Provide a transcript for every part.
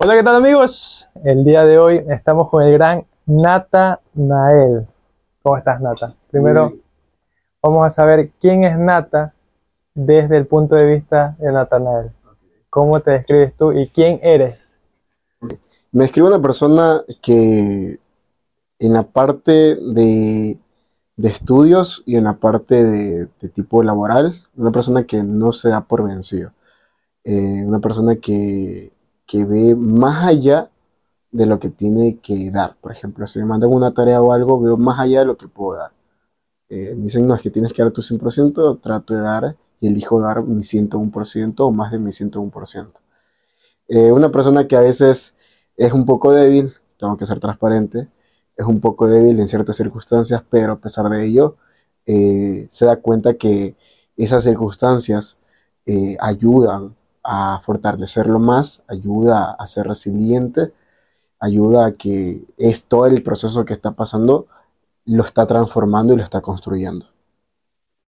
Hola, ¿qué tal amigos? El día de hoy estamos con el gran Nata Nael. ¿Cómo estás, Nata? Primero, vamos a saber quién es Nata desde el punto de vista de Natanael. ¿Cómo te describes tú y quién eres? Me describe una persona que en la parte de, estudios y en la parte de, tipo laboral, una persona que no se da por vencido. Eh, una persona que, ve más allá de lo que tiene que dar. Por ejemplo, si me mandan una tarea o algo, veo más allá de lo que puedo dar. Eh, me dicen, no, es que tienes que dar tu 100%, trato de dar y elijo dar mi 101% o más de mi 101%. Eh, una persona que a veces es un poco débil, tengo que ser transparente, es un poco débil en ciertas circunstancias, pero a pesar de ello, eh, se da cuenta que esas circunstancias eh, ayudan a fortalecerlo más, ayuda a ser resiliente, ayuda a que es todo el proceso que está pasando lo está transformando y lo está construyendo.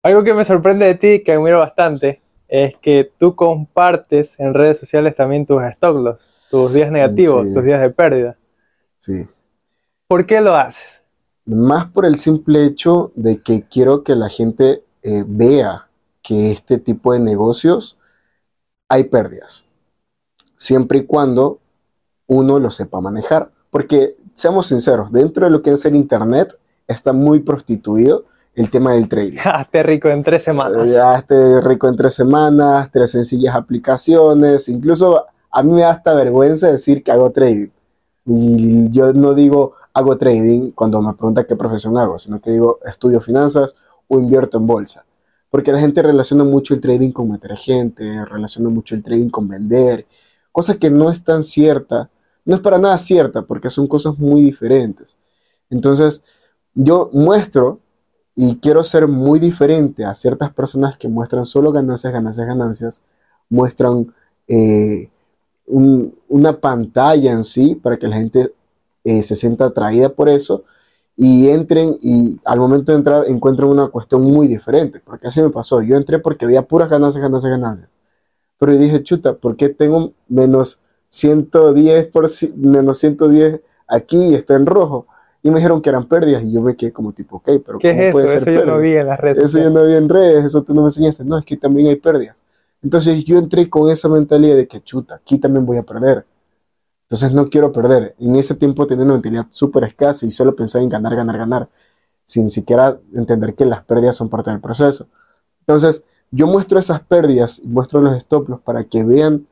Algo que me sorprende de ti, que admiro bastante, es que tú compartes en redes sociales también tus stop loss, tus días negativos, tus días de pérdida. Sí. ¿Por qué lo haces? Más por el simple hecho de que quiero que la gente eh, vea que este tipo de negocios hay pérdidas. Siempre y cuando uno lo sepa manejar. Porque, seamos sinceros, dentro de lo que es el Internet está muy prostituido el tema del trading. Hazte rico en tres semanas. Hazte rico en tres semanas, tres sencillas aplicaciones. Incluso a mí me da hasta vergüenza decir que hago trading. Y yo no digo hago trading cuando me pregunta qué profesión hago, sino que digo estudio finanzas o invierto en bolsa. Porque la gente relaciona mucho el trading con meter gente, relaciona mucho el trading con vender, cosa que no es tan cierta, no es para nada cierta, porque son cosas muy diferentes. Entonces, yo muestro y quiero ser muy diferente a ciertas personas que muestran solo ganancias, ganancias, ganancias, muestran eh, una pantalla en sí para que la gente eh, se sienta atraída por eso y entren y al momento de entrar encuentren una cuestión muy diferente, porque así me pasó, yo entré porque había puras ganancias, ganancias, ganancias, pero yo dije, chuta, ¿por qué tengo menos 110, por, menos 110 aquí y está en rojo? y me dijeron que eran pérdidas y yo me quedé como tipo, ok, pero ¿qué es eso? eso yo no vi en las redes. Eso yo no vi en redes, eso tú no me enseñaste. No, es que también hay pérdidas. Entonces yo entré con esa mentalidad de que chuta, aquí también voy a perder. Entonces no quiero perder. En ese tiempo tenía una mentalidad súper escasa y solo pensaba en ganar, ganar, ganar, sin siquiera entender que las pérdidas son parte del proceso. Entonces yo muestro esas pérdidas, muestro los stop loss para que vean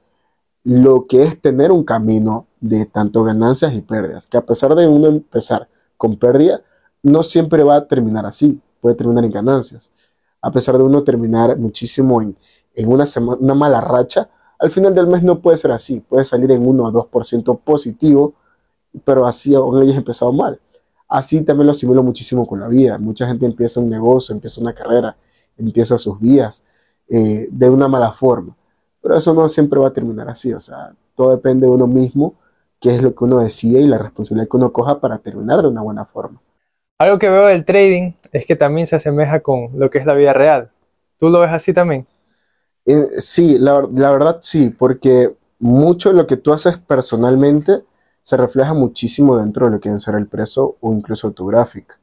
lo que es tener un camino de tanto ganancias y pérdidas, que a pesar de uno empezar con pérdida, no siempre va a terminar así, puede terminar en ganancias. A pesar de uno terminar muchísimo en, una, una mala racha, al final del mes no puede ser así, puede salir en 1 o 2% positivo, pero así aún hayas empezado mal. Así también lo asimilo muchísimo con la vida. Mucha gente empieza un negocio, empieza una carrera, empieza sus vidas eh, de una mala forma. Pero eso no siempre va a terminar así. O sea, todo depende de uno mismo qué es lo que uno decide y la responsabilidad que uno coja para terminar de una buena forma. Algo que veo del trading es que también se asemeja con lo que es la vida real. ¿Tú lo ves así también? Eh, sí, la, verdad sí, porque mucho de lo que tú haces personalmente se refleja muchísimo dentro de lo que es ser el preso o incluso tu gráfica.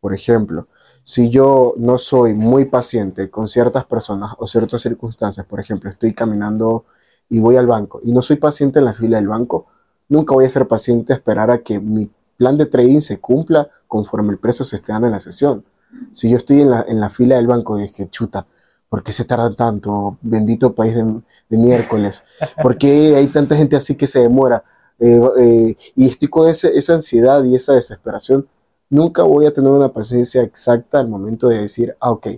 Por ejemplo, si yo no soy muy paciente con ciertas personas o ciertas circunstancias, por ejemplo, estoy caminando y voy al banco y no soy paciente en la fila del banco, Nunca voy a ser paciente a esperar a que mi plan de trading se cumpla conforme el precio se esté dando en la sesión. Si yo estoy en la, en la fila del banco y es que chuta, ¿por qué se tarda tanto? Bendito país de, miércoles. ¿Por qué hay tanta gente así que se demora? Eh, eh, y estoy con esa ansiedad y esa desesperación. Nunca voy a tener una paciencia exacta al momento de decir, ah, ok,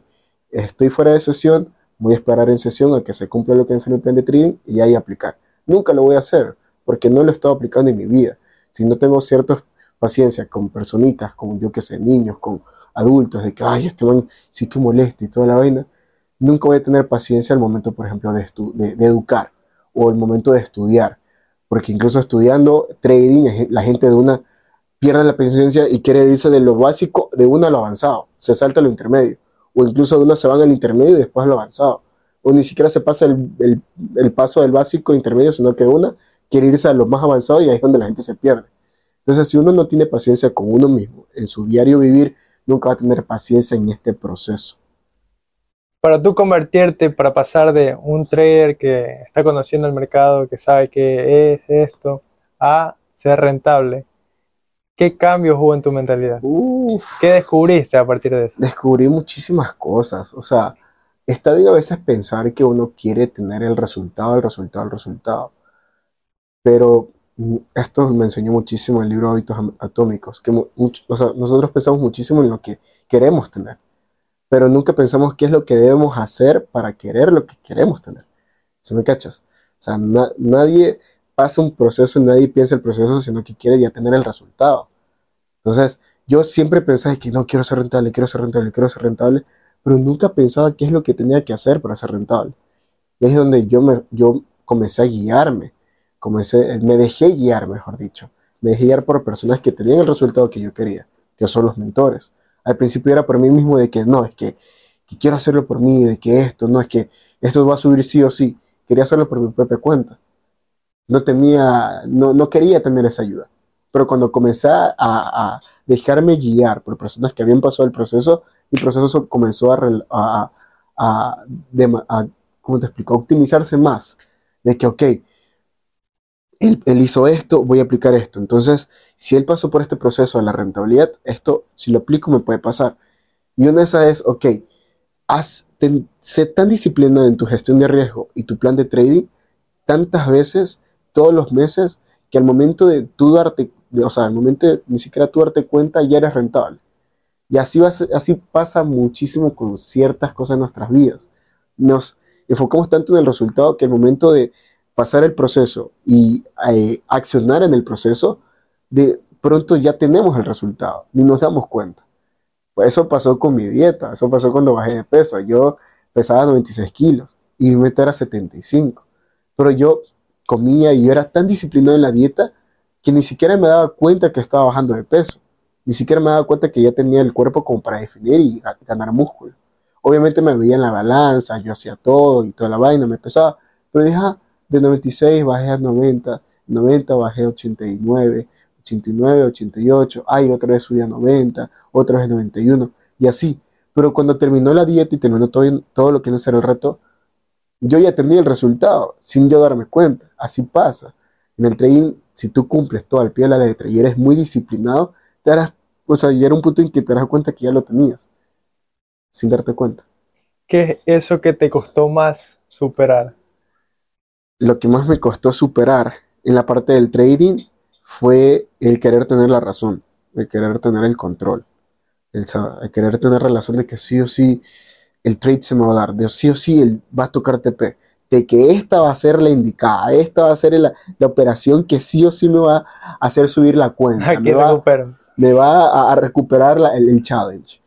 estoy fuera de sesión, voy a esperar en sesión a que se cumpla lo que es el plan de trading y ahí aplicar. Nunca lo voy a hacer porque no lo estado aplicando en mi vida. Si no tengo cierta paciencia con personitas, con yo que sé, niños, con adultos, de que, ay, este man sí que molesta y toda la vaina, nunca voy a tener paciencia al momento, por ejemplo, de, de, educar o el momento de estudiar. Porque incluso estudiando trading, la gente de una pierde la paciencia y quiere irse de lo básico de uno a lo avanzado. Se salta lo intermedio. O incluso de una se van al intermedio y después a lo avanzado. O ni siquiera se pasa el, el, el paso del básico intermedio, sino que una quiere irse a lo más avanzado y ahí es donde la gente se pierde. Entonces, si uno no tiene paciencia con uno mismo en su diario vivir, nunca va a tener paciencia en este proceso. Para tú convertirte, para pasar de un trader que está conociendo el mercado, que sabe qué es esto, a ser rentable, ¿qué cambios hubo en tu mentalidad? Uf, ¿Qué descubriste a partir de eso? descubrí muchísimas cosas. O sea, está bien a veces pensar que uno quiere tener el resultado, el resultado, el resultado. Pero mm, esto me enseñó muchísimo el libro Hábitos Atómicos, que o sea, nosotros pensamos muchísimo en lo que queremos tener, pero nunca pensamos qué es lo que debemos hacer para querer lo que queremos tener. ¿Se me cachas? O sea, na- nadie pasa un proceso, nadie piensa el proceso, sino que quiere ya tener el resultado. Entonces, yo siempre pensaba que no quiero ser rentable, quiero ser rentable, quiero ser rentable, pero nunca pensaba qué es lo que tenía que hacer para ser rentable. Y es donde yo, me, yo comencé a guiarme, comencé, me dejé guiar, mejor dicho. Me dejé guiar por personas que tenían el resultado que yo quería, que son los mentores. Al principio era por mí mismo de que no, es que, quiero hacerlo por mí, de que esto, no, es que esto va a subir sí o sí. Quería hacerlo por mi propia cuenta. No tenía, no, no quería tener esa ayuda. Pero cuando comencé a, a dejarme guiar por personas que habían pasado el proceso, mi proceso comenzó a, a, a, a- ¿cómo te explico? A optimizarse más. De que, ok, él, hizo esto, voy a aplicar esto. Entonces, si él pasó por este proceso de la rentabilidad, esto, si lo aplico, me puede pasar. Y una de esas es, ok, haz, ten- sé tan disciplinado en tu gestión de riesgo y tu plan de trading tantas veces, todos los meses, que al momento de tú darte, de- o sea, al momento de ni siquiera tú darte cuenta, ya eres rentable. Y así, así pasa muchísimo con ciertas cosas en nuestras vidas. Nos enfocamos tanto en el resultado que al momento de pasar el proceso y eh, accionar en el proceso, de pronto ya tenemos el resultado, ni nos damos cuenta. Pues eso pasó con mi dieta, eso pasó cuando bajé de peso. Yo pesaba 96 kilos y mi meta era 75. Pero yo comía y yo era tan disciplinado en la dieta que ni siquiera me daba cuenta que estaba bajando de peso. Ni siquiera me daba cuenta que ya tenía el cuerpo como para definir y ga- ganar músculo. Obviamente me veía en la balanza, yo hacía todo y toda la vaina, me pesaba. Pero dije, ah, de 96 bajé a 90, 90 bajé a 89, 89, 88, ay, otra vez subí a 90, otra vez a 91, y así. Pero cuando terminó la dieta y terminó todo, todo lo que no era el reto, yo ya tenía el resultado sin yo darme cuenta. Así pasa. En el trading, si tú cumples todo al pie de la letra y eres muy disciplinado, te darás, o sea, era un punto en que te darás cuenta que ya lo tenías, sin darte cuenta. ¿Qué es eso que te costó más superar? Lo que más me costó superar en la parte del trading fue el querer tener la razón, el querer tener el control, el, sa- el querer tener relación de que sí o sí el trade se me va a dar, de sí o sí él va a tocar TP, de que esta va a ser la indicada, esta va a ser la, la operación que sí o sí me va a hacer subir la cuenta, Aquí me va, me va a, a recuperar la- el, el challenge.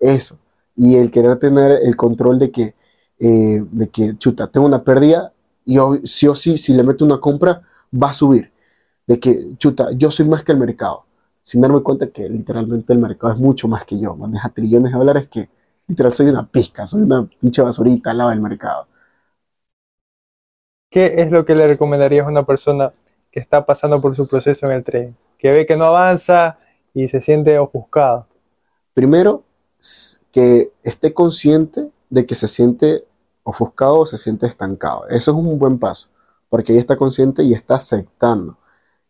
Eso. Y el querer tener el control de que, eh, de que, chuta, tengo una pérdida y yo, sí o sí, si le meto una compra, va a subir. De que, chuta, yo soy más que el mercado. Sin darme cuenta que literalmente el mercado es mucho más que yo. Maneja trillones de dólares que literal soy una pizca, soy una pinche basurita al lado del mercado. ¿Qué es lo que le recomendarías a una persona que está pasando por su proceso en el trading? Que ve que no avanza y se siente ofuscado. Primero, que esté consciente de que se siente ofuscado o se siente estancado. Eso es un buen paso, porque ahí está consciente y está aceptando.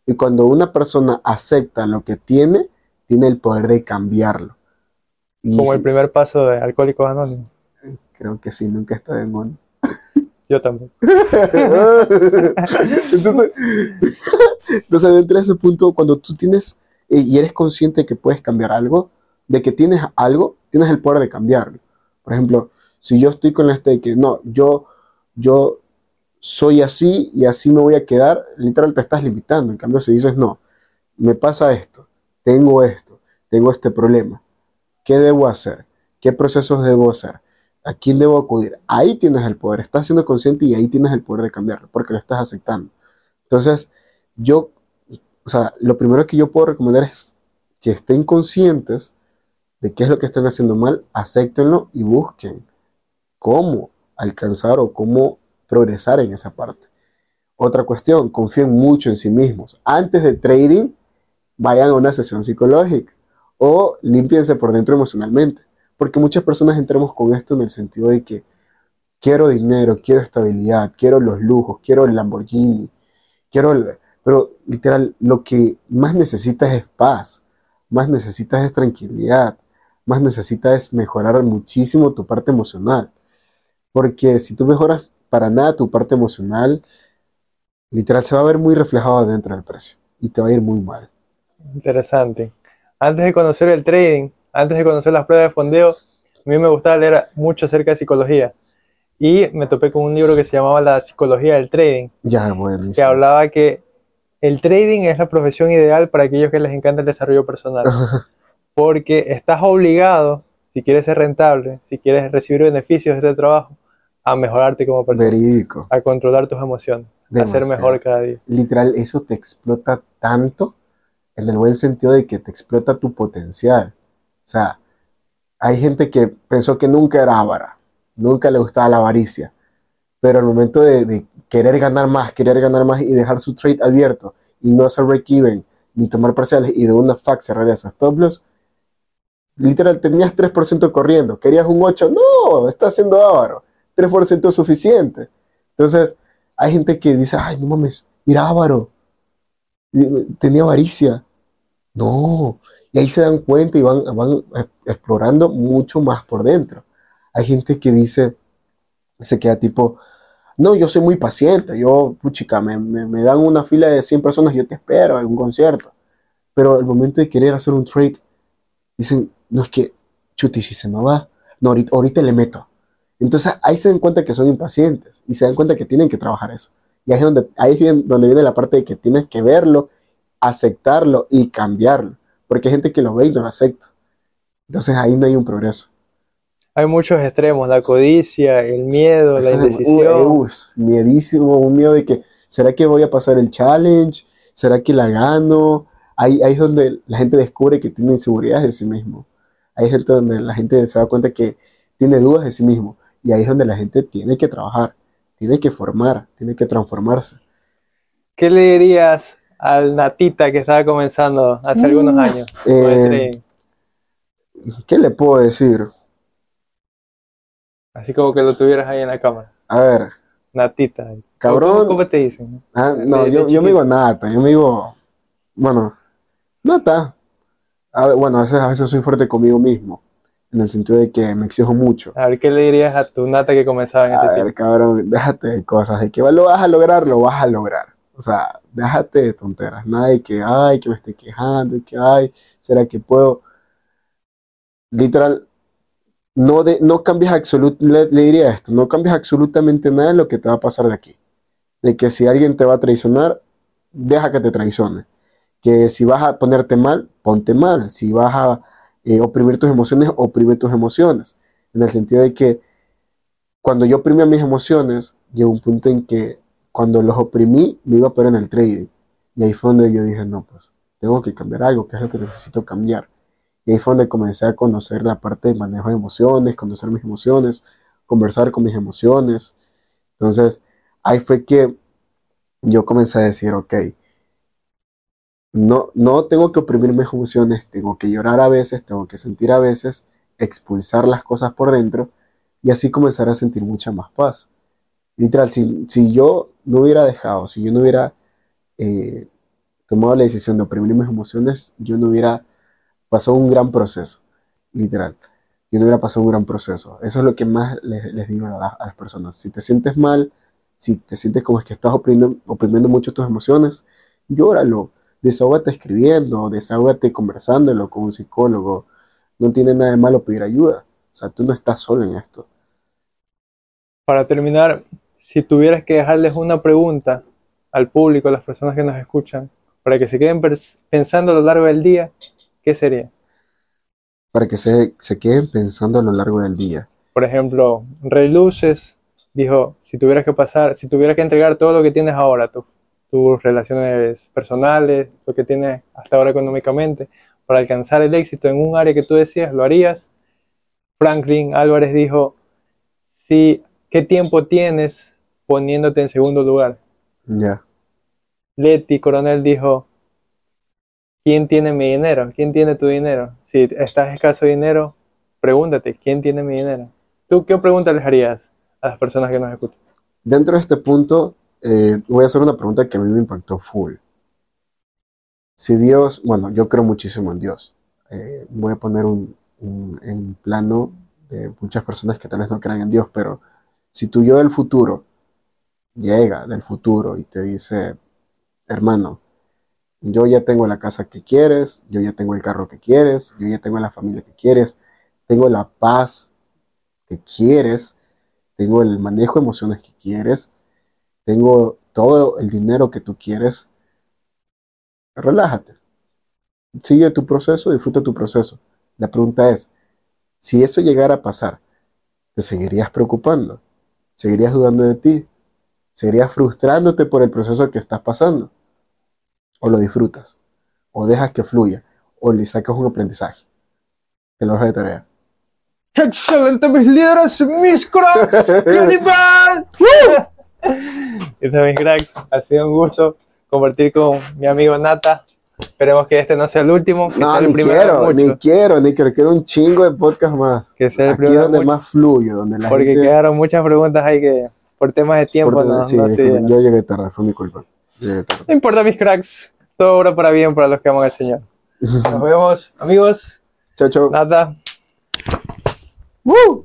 Y cuando una persona acepta lo que tiene, tiene el poder de cambiarlo. Y Como el primer paso de Alcohólicos Anónimos. creo que sí, nunca está de mono. Yo también. entonces, entonces, dentro de ese punto, cuando tú tienes eh, y eres consciente de que puedes cambiar algo, de que tienes algo, tienes el poder de cambiarlo. Por ejemplo, si yo estoy con este que no, yo, yo soy así y así me voy a quedar, literal te estás limitando. En cambio, si dices no, me pasa esto, tengo esto, tengo este problema, ¿qué debo hacer? ¿Qué procesos debo hacer? ¿A quién debo acudir? Ahí tienes el poder, estás siendo consciente y ahí tienes el poder de cambiarlo, porque lo estás aceptando. Entonces, yo, o sea, lo primero que yo puedo recomendar es que estén conscientes de qué es lo que están haciendo mal, acéptenlo y busquen cómo alcanzar o cómo progresar en esa parte. Otra cuestión, confíen mucho en sí mismos. Antes de trading, vayan a una sesión psicológica o límpiense por dentro emocionalmente. Porque muchas personas entramos con esto en el sentido de que quiero dinero, quiero estabilidad, quiero los lujos, quiero el Lamborghini, quiero el... Pero literal, lo que más necesitas es paz, más necesitas es tranquilidad, más necesitas es mejorar muchísimo tu parte emocional. Porque si tú mejoras para nada tu parte emocional, literal se va a ver muy reflejado dentro del precio y te va a ir muy mal. Interesante. Antes de conocer el trading, antes de conocer las pruebas de fondeo, a mí me gustaba leer mucho acerca de psicología. Y me topé con un libro que se llamaba La psicología del trading. Ya, bueno. Que hablaba que el trading es la profesión ideal para aquellos que les encanta el desarrollo personal. porque estás obligado, si quieres ser rentable, si quieres recibir beneficios de este trabajo, a mejorarte como persona. Verídico. A controlar tus emociones. A ser mejor cada día. Literal, eso te explota tanto en el buen sentido de que te explota tu potencial. O sea, hay gente que pensó que nunca era avara, nunca le gustaba la avaricia, pero al momento de, querer ganar más, querer ganar más y dejar su trade abierto y no hacer break-even, ni tomar parciales y de una fax cerrar esas stop loss, literal tenías 3% corriendo, querías un 8, no, estás siendo avaro, 3% es suficiente. Entonces, hay gente que dice, ay, no mames, era avaro, tenía avaricia. No, y ahí se dan cuenta y van, van explorando mucho más por dentro. Hay gente que dice, se queda tipo, no, yo soy muy paciente, yo, puchica, me, me, dan una fila de 100 personas, yo te espero en un concierto. Pero al momento de querer hacer un trade, dicen, no es que, chuti, si se me va, no, ahorita, ahorita le meto. Entonces ahí se dan cuenta que son impacientes y se dan cuenta que tienen que trabajar eso. Y ahí es donde, ahí es donde viene la parte de que tienes que verlo, aceptarlo y cambiarlo. Porque hay gente que lo ve y no lo acepta. Entonces ahí no hay un progreso. Hay muchos extremos, la codicia, el miedo, la indecisión. Uh, miedísimo, un miedo de que, ¿será que voy a pasar el challenge? ¿Será que la gano? Ahí, ahí es donde la gente descubre que tiene inseguridades de sí mismo. Ahí es donde la gente se da cuenta que tiene dudas de sí mismo. Y ahí es donde la gente tiene que trabajar tiene que formar, tiene que transformarse. ¿Qué le dirías al Natita que estaba comenzando hace algunos mm. años? Eh, ¿Qué le puedo decir? Así como que lo tuvieras ahí en la cámara. A ver. Natita. Cabrón. ¿Cómo, te dicen? Ah, no, yo, yo, me digo Nata, yo me digo, bueno, Nata. A ver, bueno, a veces, a veces soy fuerte conmigo mismo en el sentido de que me exijo mucho. A ver, ¿qué le dirías a tu nata que comenzaba en este A ver, cabrón, déjate de cosas, de que lo vas a lograr, lo vas a lograr. O sea, déjate de tonteras, nada de que, ay, que me estoy quejando, que, ay, ¿será que puedo? Literal, no, de, no cambias absolutamente, le, diría esto, no cambias absolutamente nada en lo que te va a pasar de aquí. De que si alguien te va a traicionar, deja que te traicione. Que si vas a ponerte mal, ponte mal. Si vas a eh, oprimir tus emociones, oprime tus emociones. En el sentido de que cuando yo oprimía mis emociones, llegó un punto en que cuando los oprimí, me iba a poner en el trading. Y ahí fue donde yo dije, no, pues tengo que cambiar algo, que es lo que necesito cambiar. Y ahí fue donde comencé a conocer la parte de manejo de emociones, conocer mis emociones, conversar con mis emociones. Entonces, ahí fue que yo comencé a decir, ok, no, no tengo que oprimir mis emociones, tengo que llorar a veces, tengo que sentir a veces, expulsar las cosas por dentro y así comenzar a sentir mucha más paz. Literal, si, si yo no hubiera dejado, si yo no hubiera eh, tomado la decisión de oprimir mis emociones, yo no hubiera pasado un gran proceso, literal. Yo no hubiera pasado un gran proceso. Eso es lo que más les, digo a, las personas. Si te sientes mal, si te sientes como es que estás oprimiendo, oprimiendo mucho tus emociones, llóralo desahógate escribiendo, desahógate conversándolo con un psicólogo. No tiene nada de malo pedir ayuda. O sea, tú no estás solo en esto. Para terminar, si tuvieras que dejarles una pregunta al público, a las personas que nos escuchan, para que se queden pensando a lo largo del día, ¿qué sería? Para que se, se queden pensando a lo largo del día. Por ejemplo, Rey Luces dijo, si tuvieras que pasar, si tuvieras que entregar todo lo que tienes ahora, tú, tus relaciones personales, lo que tienes hasta ahora económicamente, para alcanzar el éxito en un área que tú decías, lo harías. Franklin Álvarez dijo, si, ¿qué tiempo tienes poniéndote en segundo lugar? Ya. Leti Coronel dijo, ¿quién tiene mi dinero? ¿Quién tiene tu dinero? Si estás escaso de dinero, pregúntate, ¿quién tiene mi dinero? ¿Tú qué pregunta les harías a las personas que nos escuchan? Dentro de este punto, eh, voy a hacer una pregunta que a mí me impactó full. Si Dios, bueno, yo creo muchísimo en Dios. Eh, voy a poner un, un- en plano de muchas personas que tal vez no crean en Dios, pero si tu yo del futuro llega del futuro y te dice, hermano, yo ya tengo la casa que quieres, yo ya tengo el carro que quieres, yo ya tengo la familia que quieres, tengo la paz que quieres, tengo el manejo de emociones que quieres, tengo todo el dinero que tú quieres, relájate. Sigue tu proceso, disfruta tu proceso. La pregunta es, si eso llegara a pasar, ¿te seguirías preocupando? ¿Seguirías dudando de ti? ¿Seguirías frustrándote por el proceso que estás pasando? ¿O lo disfrutas? ¿O dejas que fluya? ¿O le sacas un aprendizaje? Te lo dejas de tarea. ¡Excelente, mis líderes, mis cracks! ¡Qué nivel! Eso, mis cracks, ha sido un gusto compartir con mi amigo Nata. Esperemos que este no sea el último, que No, sea el ni primero quiero, ni quiero, ni quiero. Quiero un chingo de podcast más. Que sea el Aquí primero de donde más fluye, donde la porque gente... quedaron muchas preguntas ahí que por temas de tiempo no, sí, no dieron. yo llegué tarde, fue mi culpa. Tarde. No importa, mis cracks, todo obra para bien para los que aman al Señor. Nos vemos, amigos. Chao, chao. Nata. ¡Woo!